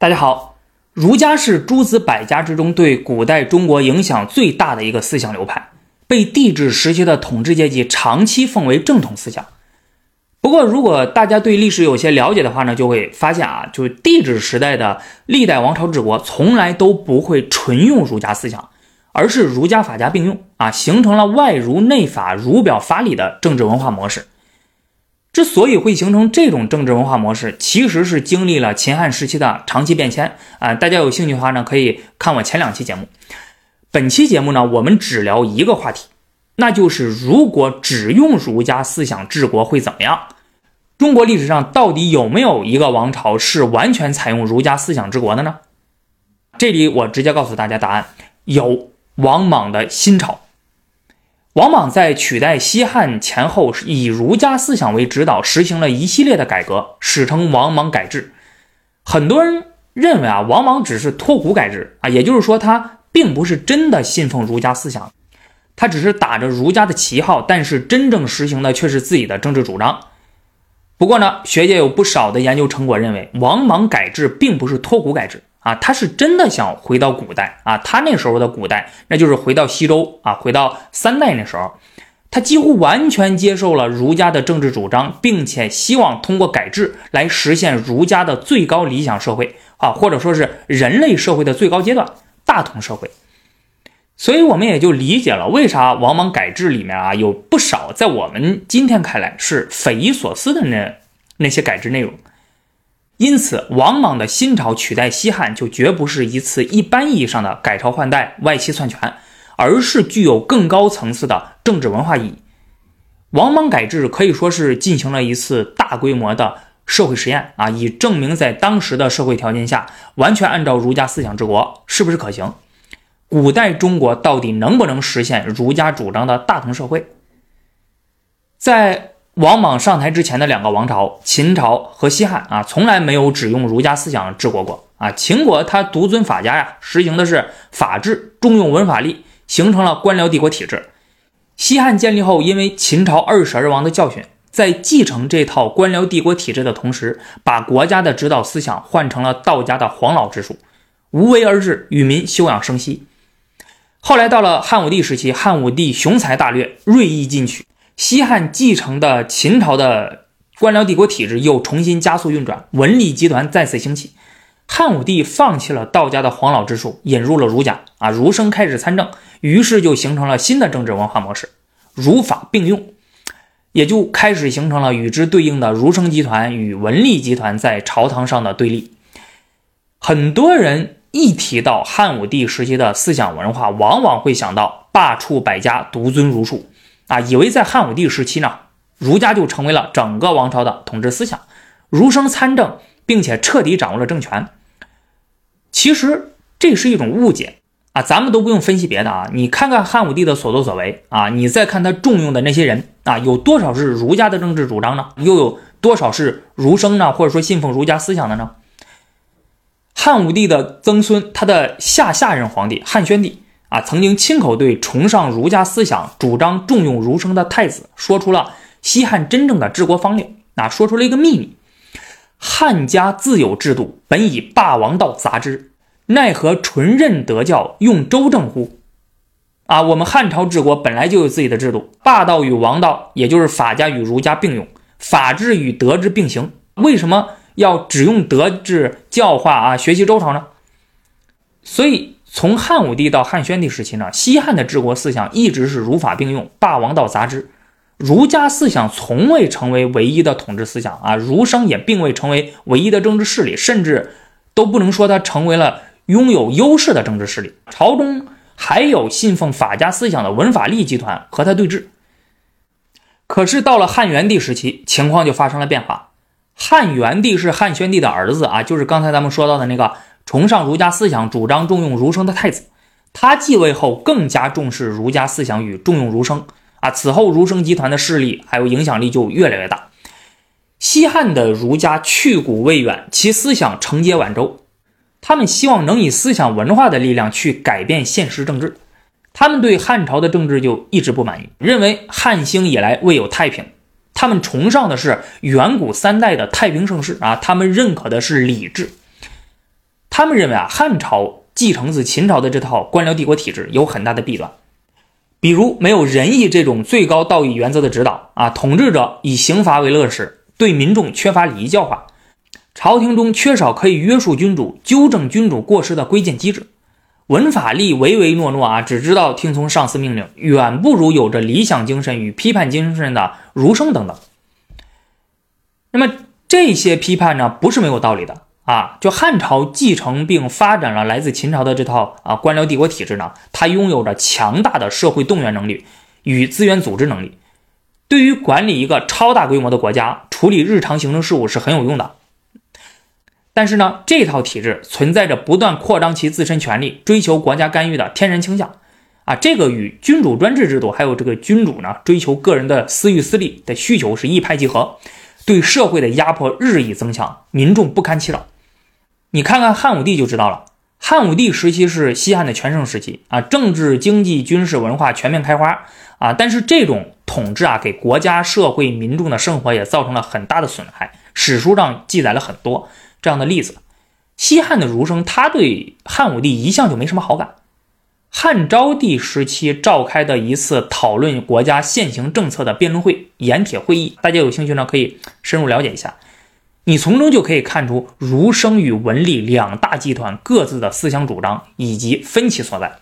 大家好，儒家是诸子百家之中对古代中国影响最大的一个思想流派，被帝制时期的统治阶级长期奉为正统思想。不过，如果大家对历史有些了解的话呢，就会发现啊，就是帝制时代的历代王朝治国从来都不会纯用儒家思想，而是儒家法家并用啊，形成了外儒内法、儒表法理的政治文化模式。之所以会形成这种政治文化模式，其实是经历了秦汉时期的长期变迁啊。大家有兴趣的话呢，可以看我前两期节目。本期节目呢，我们只聊一个话题，那就是如果只用儒家思想治国会怎么样？中国历史上到底有没有一个王朝是完全采用儒家思想治国的呢？这里我直接告诉大家答案：有王莽的新朝。王莽在取代西汉前后，以儒家思想为指导，实行了一系列的改革，史称王莽改制。很多人认为啊，王莽只是托古改制啊，也就是说他并不是真的信奉儒家思想，他只是打着儒家的旗号，但是真正实行的却是自己的政治主张。不过呢，学界有不少的研究成果认为，王莽改制并不是托古改制。啊，他是真的想回到古代啊！他那时候的古代，那就是回到西周啊，回到三代那时候，他几乎完全接受了儒家的政治主张，并且希望通过改制来实现儒家的最高理想社会啊，或者说是人类社会的最高阶段——大同社会。所以，我们也就理解了为啥王莽改制里面啊有不少在我们今天看来是匪夷所思的那那些改制内容。因此，王莽的新朝取代西汉就绝不是一次一般意义上的改朝换代、外戚篡权，而是具有更高层次的政治文化意义。王莽改制可以说是进行了一次大规模的社会实验啊，以证明在当时的社会条件下，完全按照儒家思想治国是不是可行。古代中国到底能不能实现儒家主张的大同社会？在王莽上台之前的两个王朝，秦朝和西汉啊，从来没有只用儒家思想治国过啊。秦国他独尊法家呀，实行的是法治，重用文法力，形成了官僚帝国体制。西汉建立后，因为秦朝二世而亡的教训，在继承这套官僚帝国体制的同时，把国家的指导思想换成了道家的黄老之术，无为而治，与民休养生息。后来到了汉武帝时期，汉武帝雄才大略，锐意进取。西汉继承的秦朝的官僚帝国体制又重新加速运转，文理集团再次兴起。汉武帝放弃了道家的黄老之术，引入了儒家啊，儒生开始参政，于是就形成了新的政治文化模式，儒法并用，也就开始形成了与之对应的儒生集团与文吏集团在朝堂上的对立。很多人一提到汉武帝时期的思想文化，往往会想到罢黜百家，独尊儒术。啊，以为在汉武帝时期呢，儒家就成为了整个王朝的统治思想，儒生参政，并且彻底掌握了政权。其实这是一种误解啊，咱们都不用分析别的啊，你看看汉武帝的所作所为啊，你再看他重用的那些人啊，有多少是儒家的政治主张呢？又有多少是儒生呢？或者说信奉儒家思想的呢？汉武帝的曾孙，他的下下任皇帝汉宣帝。啊，曾经亲口对崇尚儒家思想、主张重用儒生的太子说出了西汉真正的治国方略。啊，说出了一个秘密：汉家自有制度，本以霸王道杂之，奈何纯任德教，用周正乎？啊，我们汉朝治国本来就有自己的制度，霸道与王道，也就是法家与儒家并用，法治与德治并行。为什么要只用德治教化啊？学习周朝呢？所以。从汉武帝到汉宣帝时期呢，西汉的治国思想一直是儒法并用，霸王道杂之，儒家思想从未成为唯一的统治思想啊，儒生也并未成为唯一的政治势力，甚至都不能说他成为了拥有优势的政治势力。朝中还有信奉法家思想的文法吏集团和他对峙。可是到了汉元帝时期，情况就发生了变化。汉元帝是汉宣帝的儿子啊，就是刚才咱们说到的那个。崇尚儒家思想、主张重用儒生的太子，他继位后更加重视儒家思想与重用儒生啊。此后，儒生集团的势力还有影响力就越来越大。西汉的儒家去古未远，其思想承接晚周，他们希望能以思想文化的力量去改变现实政治。他们对汉朝的政治就一直不满意，认为汉兴以来未有太平。他们崇尚的是远古三代的太平盛世啊，他们认可的是礼制。他们认为啊，汉朝继承自秦朝的这套官僚帝国体制有很大的弊端，比如没有仁义这种最高道义原则的指导啊，统治者以刑罚为乐事，对民众缺乏礼仪教化，朝廷中缺少可以约束君主、纠正君主过失的规谏机制。文法吏唯唯诺诺啊，只知道听从上司命令，远不如有着理想精神与批判精神的儒生等等。那么这些批判呢，不是没有道理的啊。就汉朝继承并发展了来自秦朝的这套啊官僚帝国体制呢，它拥有着强大的社会动员能力与资源组织能力，对于管理一个超大规模的国家、处理日常行政事务是很有用的。但是呢，这套体制存在着不断扩张其自身权力、追求国家干预的天然倾向，啊，这个与君主专制制度还有这个君主呢追求个人的私欲私利的需求是一拍即合，对社会的压迫日益增强，民众不堪其扰。你看看汉武帝就知道了，汉武帝时期是西汉的全盛时期啊，政治、经济、军事、文化全面开花啊，但是这种统治啊，给国家、社会、民众的生活也造成了很大的损害，史书上记载了很多。这样的例子，西汉的儒生他对汉武帝一向就没什么好感。汉昭帝时期召开的一次讨论国家现行政策的辩论会——盐铁会议，大家有兴趣呢可以深入了解一下。你从中就可以看出儒生与文吏两大集团各自的思想主张以及分歧所在。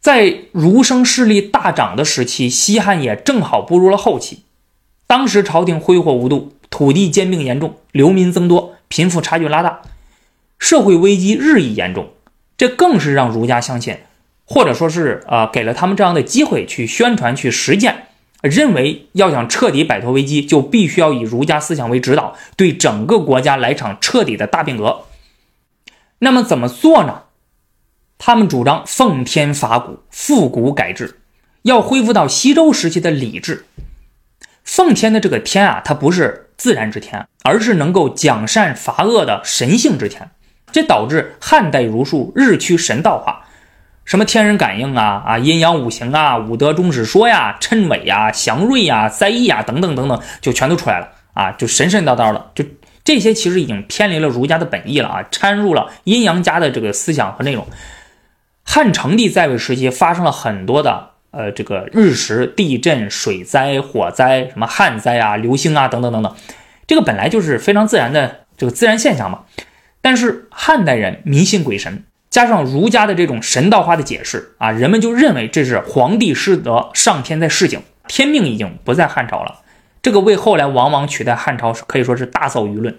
在儒生势力大涨的时期，西汉也正好步入了后期，当时朝廷挥霍无度。土地兼并严重，流民增多，贫富差距拉大，社会危机日益严重。这更是让儒家相信，或者说是呃，给了他们这样的机会去宣传、去实践，认为要想彻底摆脱危机，就必须要以儒家思想为指导，对整个国家来场彻底的大变革。那么怎么做呢？他们主张奉天伐古，复古改制，要恢复到西周时期的礼制。奉天的这个天啊，它不是。自然之天，而是能够奖善罚恶的神性之天，这导致汉代儒术日趋神道化，什么天人感应啊啊，阴阳五行啊，五德终始说呀，谶纬呀，祥瑞呀，灾异呀，等等等等，就全都出来了啊，就神神叨叨的，就这些其实已经偏离了儒家的本意了啊，掺入了阴阳家的这个思想和内容。汉成帝在位时期发生了很多的。呃，这个日食、地震、水灾、火灾，什么旱灾啊、流星啊，等等等等，这个本来就是非常自然的这个自然现象嘛。但是汉代人迷信鬼神，加上儒家的这种神道化的解释啊，人们就认为这是皇帝失德，上天在示警，天命已经不在汉朝了。这个为后来王莽取代汉朝可以说是大造舆论。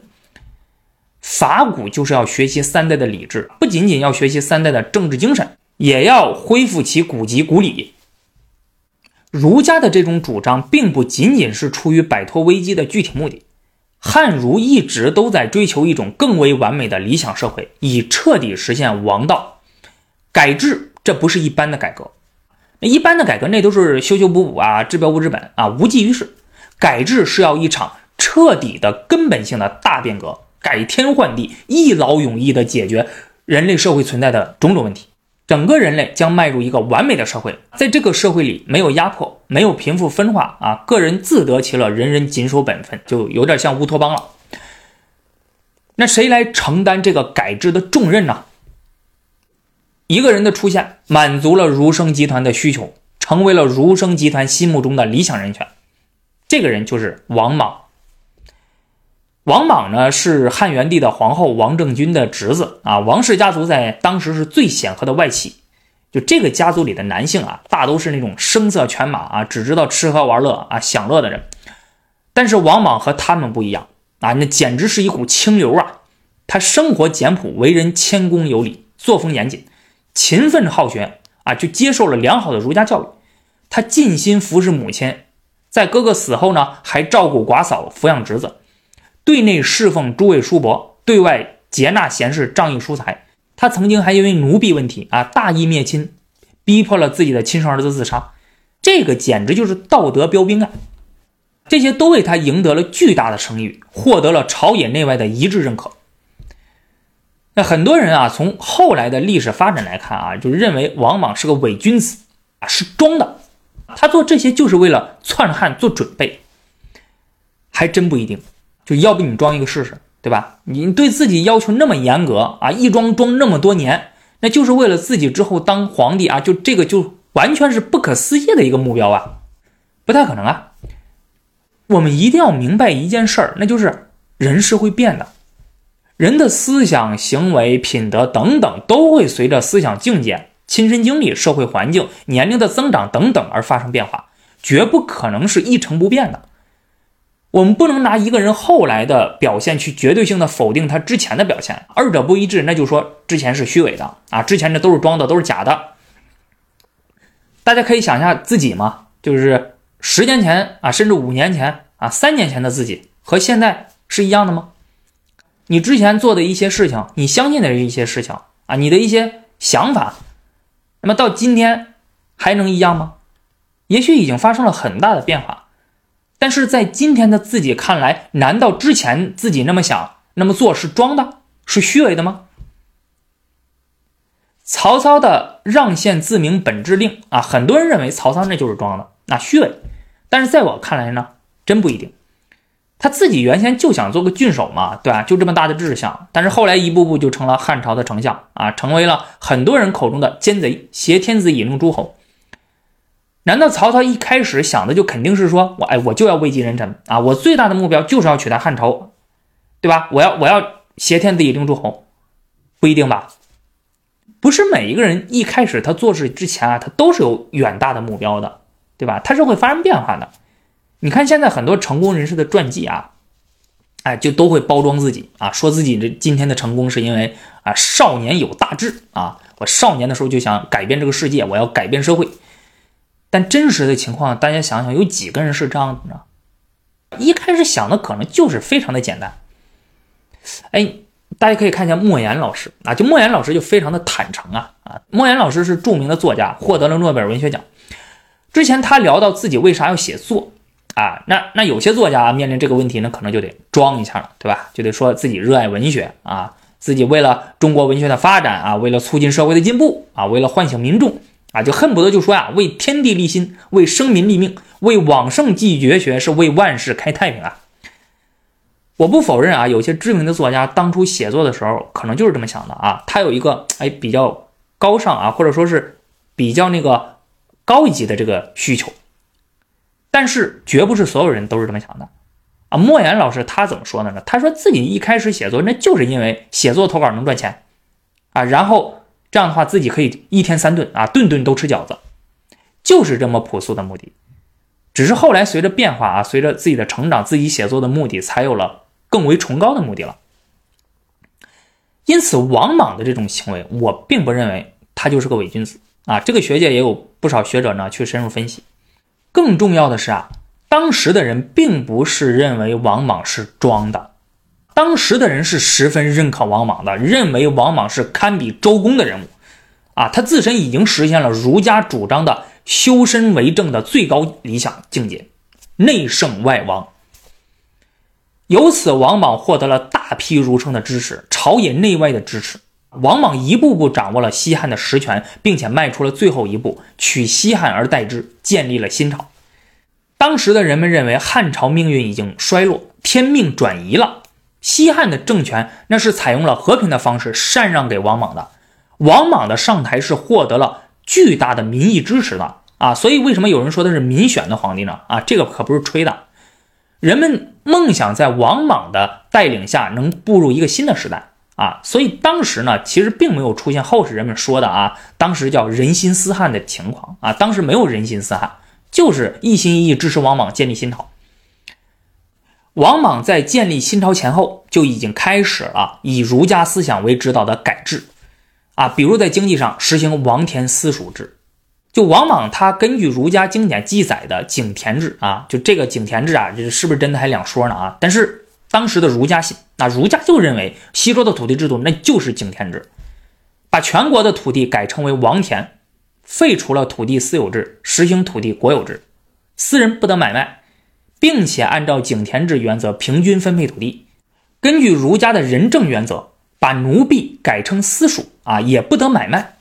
法古就是要学习三代的礼制，不仅仅要学习三代的政治精神，也要恢复其古籍古礼。儒家的这种主张，并不仅仅是出于摆脱危机的具体目的。汉儒一直都在追求一种更为完美的理想社会，以彻底实现王道。改制，这不是一般的改革。一般的改革，那都是修修补补啊，治标不治本啊，无济于事。改制是要一场彻底的根本性的大变革，改天换地，一劳永逸地解决人类社会存在的种种问题。整个人类将迈入一个完美的社会，在这个社会里没有压迫，没有贫富分化啊，个人自得其乐，人人谨守本分，就有点像乌托邦了。那谁来承担这个改制的重任呢？一个人的出现，满足了儒生集团的需求，成为了儒生集团心目中的理想人选。这个人就是王莽。王莽呢是汉元帝的皇后王政君的侄子啊，王氏家族在当时是最显赫的外戚。就这个家族里的男性啊，大都是那种声色犬马啊，只知道吃喝玩乐啊，享乐的人。但是王莽和他们不一样啊，那简直是一股清流啊！他生活简朴，为人谦恭有礼，作风严谨，勤奋好学啊，就接受了良好的儒家教育。他尽心服侍母亲，在哥哥死后呢，还照顾寡嫂，抚养侄子。对内侍奉诸位叔伯，对外接纳贤士，仗义疏财。他曾经还因为奴婢问题啊，大义灭亲，逼迫了自己的亲生儿子自杀。这个简直就是道德标兵啊！这些都为他赢得了巨大的声誉，获得了朝野内外的一致认可。那很多人啊，从后来的历史发展来看啊，就认为王莽是个伪君子啊，是装的。他做这些就是为了篡汉做准备，还真不一定。就要不你装一个试试？对吧？你对自己要求那么严格啊，一装装那么多年，那就是为了自己之后当皇帝啊，就这个就完全是不可思议的一个目标啊，不太可能啊。我们一定要明白一件事儿，那就是人是会变的，人的思想、行为、品德等等都会随着思想境界、亲身经历、社会环境、年龄的增长等等而发生变化，绝不可能是一成不变的。我们不能拿一个人后来的表现去绝对性的否定他之前的表现，二者不一致，那就说之前是虚伪的啊，之前这都是装的，都是假的。大家可以想一下自己嘛，就是十年前啊，甚至五年前啊，三年前的自己和现在是一样的吗？你之前做的一些事情，你相信的一些事情啊，你的一些想法，那么到今天还能一样吗？也许已经发生了很大的变化。但是在今天的自己看来，难道之前自己那么想、那么做是装的、是虚伪的吗？曹操的让县自明本制令啊，很多人认为曹操那就是装的、那虚伪。但是在我看来呢，真不一定。他自己原先就想做个郡守嘛，对吧？就这么大的志向，但是后来一步步就成了汉朝的丞相啊，成为了很多人口中的奸贼，挟天子以令诸侯。难道曹操一开始想的就肯定是说我哎我就要位极人臣啊？我最大的目标就是要取代汉朝，对吧？我要我要挟天子以令诸侯，不一定吧？不是每一个人一开始他做事之前啊，他都是有远大的目标的，对吧？他是会发生变化的。你看现在很多成功人士的传记啊，哎，就都会包装自己啊，说自己这今天的成功是因为啊少年有大志啊，我少年的时候就想改变这个世界，我要改变社会。但真实的情况，大家想想，有几个人是这样的呢？一开始想的可能就是非常的简单。哎，大家可以看一下莫言老师啊，就莫言老师就非常的坦诚啊啊！莫言老师是著名的作家，获得了诺贝尔文学奖。之前他聊到自己为啥要写作啊，那那有些作家面临这个问题呢，可能就得装一下了，对吧？就得说自己热爱文学啊，自己为了中国文学的发展啊，为了促进社会的进步啊，为了唤醒民众。啊，就恨不得就说呀，为天地立心，为生民立命，为往圣继绝学，是为万世开太平啊！我不否认啊，有些知名的作家当初写作的时候，可能就是这么想的啊。他有一个哎比较高尚啊，或者说是比较那个高一级的这个需求，但是绝不是所有人都是这么想的啊。莫言老师他怎么说的呢？他说自己一开始写作，那就是因为写作投稿能赚钱啊，然后。这样的话，自己可以一天三顿啊，顿顿都吃饺子，就是这么朴素的目的。只是后来随着变化啊，随着自己的成长，自己写作的目的才有了更为崇高的目的了。因此，王莽的这种行为，我并不认为他就是个伪君子啊。这个学界也有不少学者呢去深入分析。更重要的是啊，当时的人并不是认为王莽是装的。当时的人是十分认可王莽的，认为王莽是堪比周公的人物，啊，他自身已经实现了儒家主张的修身为政的最高理想境界，内圣外王。由此，王莽获得了大批儒生的支持，朝野内外的支持。王莽一步步掌握了西汉的实权，并且迈出了最后一步，取西汉而代之，建立了新朝。当时的人们认为汉朝命运已经衰落，天命转移了。西汉的政权那是采用了和平的方式禅让给王莽的，王莽的上台是获得了巨大的民意支持的。啊，所以为什么有人说他是民选的皇帝呢？啊，这个可不是吹的，人们梦想在王莽的带领下能步入一个新的时代。啊，所以当时呢，其实并没有出现后世人们说的啊，当时叫人心思汉的情况。啊，当时没有人心思汉，就是一心一意支持王莽建立新朝。王莽在建立新朝前后就已经开始了以儒家思想为指导的改制，啊，比如在经济上实行王田私属制。就王莽他根据儒家经典记载的井田制啊，就这个井田制啊，这是不是真的还两说呢啊？但是当时的儒家信，那儒家就认为西周的土地制度那就是井田制，把全国的土地改称为王田，废除了土地私有制，实行土地国有制，私人不得买卖。并且按照井田制原则平均分配土地，根据儒家的仁政原则，把奴婢改成私属啊，也不得买卖。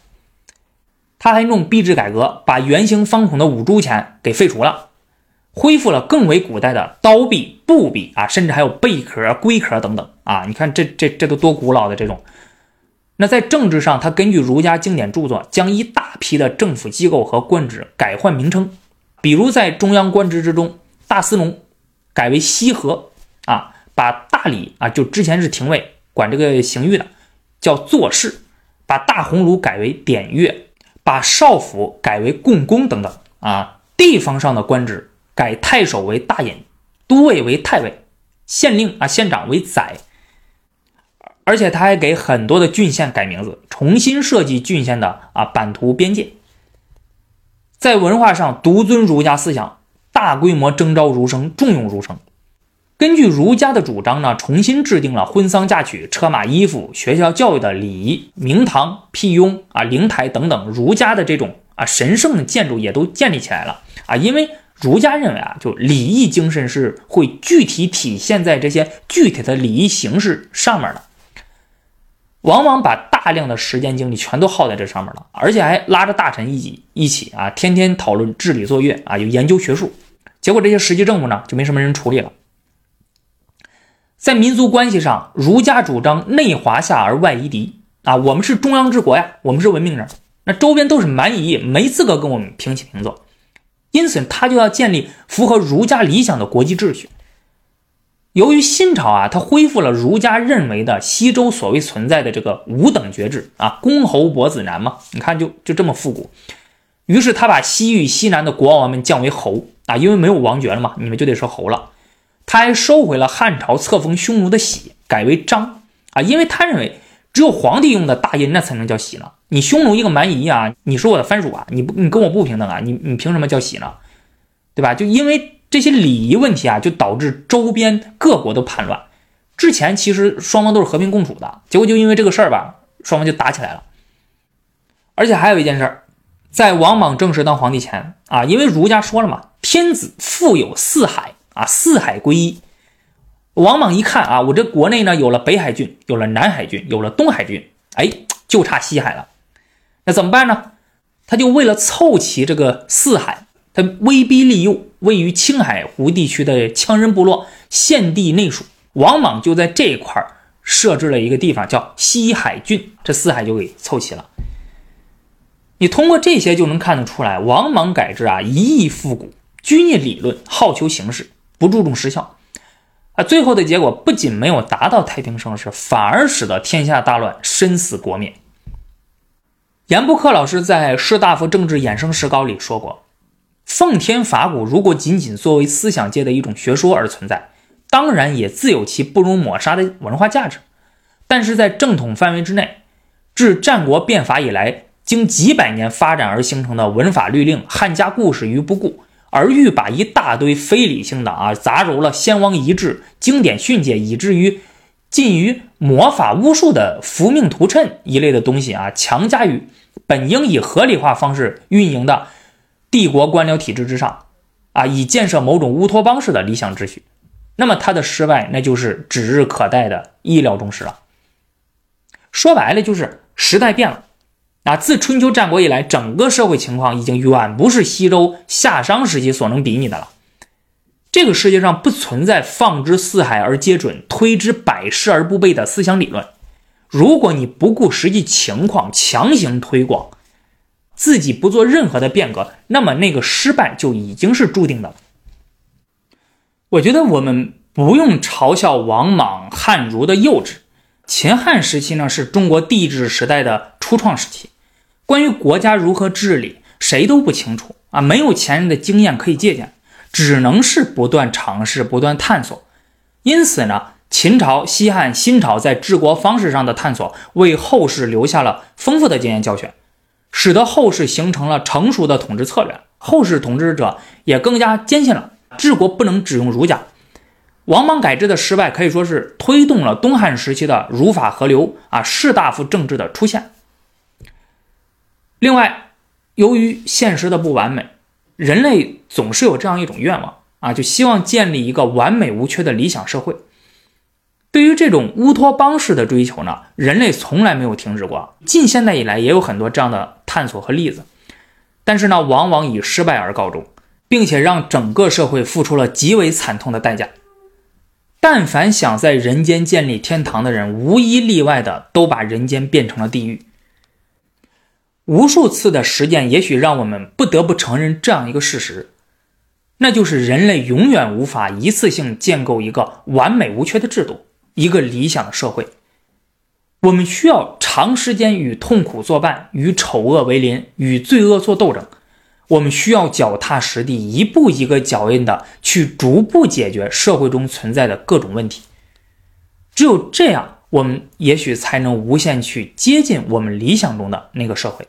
他还弄币制改革，把圆形方孔的五铢钱给废除了。恢复了更为古代的刀币、布币啊，甚至还有贝壳、龟壳等等啊。你看这这这都多古老的这种。那在政治上，他根据儒家经典著作，将一大批的政府机构和官职改换名称，比如在中央官职之中，大司农改为西河啊，把大理啊，就之前是廷尉管这个刑狱的，叫做事，把大鸿胪改为典乐，把少府改为共工等等啊，地方上的官职改太守为大尹，都尉为太尉，县令啊县长为宰。而且他还给很多的郡县改名字，重新设计郡县的啊版图边界。在文化上独尊儒家思想，大规模征召儒生，重用儒生。根据儒家的主张呢，重新制定了婚丧嫁娶、车马衣服、学校教育的礼仪，明堂、辟雍啊、灵台等等，儒家的这种啊神圣的建筑也都建立起来了啊。因为儒家认为啊，就礼义精神是会具体体现在这些具体的礼仪形式上面的。往往把大量的时间精力全都耗在这上面了，而且还拉着大臣一起一起啊，天天讨论治理作业啊，有研究学术。结果这些实际政务呢，就没什么人处理了。在民族关系上，儒家主张内华夏而外夷狄啊，我们是中央之国呀，我们是文明人，那周边都是蛮夷，没资格跟我们平起平坐。因此，他就要建立符合儒家理想的国际秩序。由于新朝啊，他恢复了儒家认为的西周所谓存在的这个五等爵制啊，公侯伯子男嘛，你看就就这么复古。于是他把西域西南的国王们降为侯啊，因为没有王爵了嘛，你们就得说侯了。他还收回了汉朝册封匈奴的玺，改为章啊，因为他认为只有皇帝用的大印那才能叫玺呢。你匈奴一个蛮夷啊，你是我的藩属啊，你不你跟我不平等啊，你你凭什么叫玺呢？对吧？就因为。这些礼仪问题啊，就导致周边各国都叛乱。之前其实双方都是和平共处的，结果就因为这个事儿吧，双方就打起来了。而且还有一件事儿，在王莽正式当皇帝前啊，因为儒家说了嘛，天子富有四海啊，四海归一。王莽一看啊，我这国内呢有了北海郡，有了南海郡，有了东海郡，哎，就差西海了。那怎么办呢？他就为了凑齐这个四海。他威逼利诱位于青海湖地区的羌人部落献地内属，王莽就在这一块设置了一个地方，叫西海郡，这四海就给凑齐了。你通过这些就能看得出来，王莽改制啊，一意复古，拘泥理论，好求形式，不注重实效啊。最后的结果不仅没有达到太平盛世，反而使得天下大乱，身死国灭。严不克老师在《士大夫政治衍生史稿》里说过。奉天法古如果仅仅作为思想界的一种学说而存在，当然也自有其不容抹杀的文化价值。但是在正统范围之内，自战国变法以来，经几百年发展而形成的文法律令、汉家故事于不顾，而欲把一大堆非理性的啊杂糅了先王遗志、经典训诫，以至于近于魔法巫术的符命图谶一类的东西啊，强加于本应以合理化方式运营的。帝国官僚体制之上，啊，以建设某种乌托邦式的理想秩序，那么他的失败，那就是指日可待的意料中事了。说白了，就是时代变了，啊，自春秋战国以来，整个社会情况已经远不是西周夏商时期所能比拟的了。这个世界上不存在放之四海而皆准，推之百世而不悖的思想理论。如果你不顾实际情况强行推广，自己不做任何的变革，那么那个失败就已经是注定的了。我觉得我们不用嘲笑王莽、汉儒的幼稚。秦汉时期呢，是中国帝制时代的初创时期，关于国家如何治理，谁都不清楚啊，没有前人的经验可以借鉴，只能是不断尝试、不断探索。因此呢，秦朝、西汉、新朝在治国方式上的探索，为后世留下了丰富的经验教训。使得后世形成了成熟的统治策略，后世统治者也更加坚信了治国不能只用儒家。王莽改制的失败可以说是推动了东汉时期的儒法合流啊士大夫政治的出现。另外，由于现实的不完美，人类总是有这样一种愿望啊，就希望建立一个完美无缺的理想社会。对于这种乌托邦式的追求呢，人类从来没有停止过。近现代以来也有很多这样的探索和例子，但是呢，往往以失败而告终，并且让整个社会付出了极为惨痛的代价。但凡想在人间建立天堂的人，无一例外的都把人间变成了地狱。无数次的实践，也许让我们不得不承认这样一个事实，那就是人类永远无法一次性建构一个完美无缺的制度，一个理想的社会。我们需要长时间与痛苦作伴，与丑恶为邻，与罪恶做斗争。我们需要脚踏实地，一步一个脚印的去逐步解决社会中存在的各种问题。只有这样，我们也许才能无限去接近我们理想中的那个社会。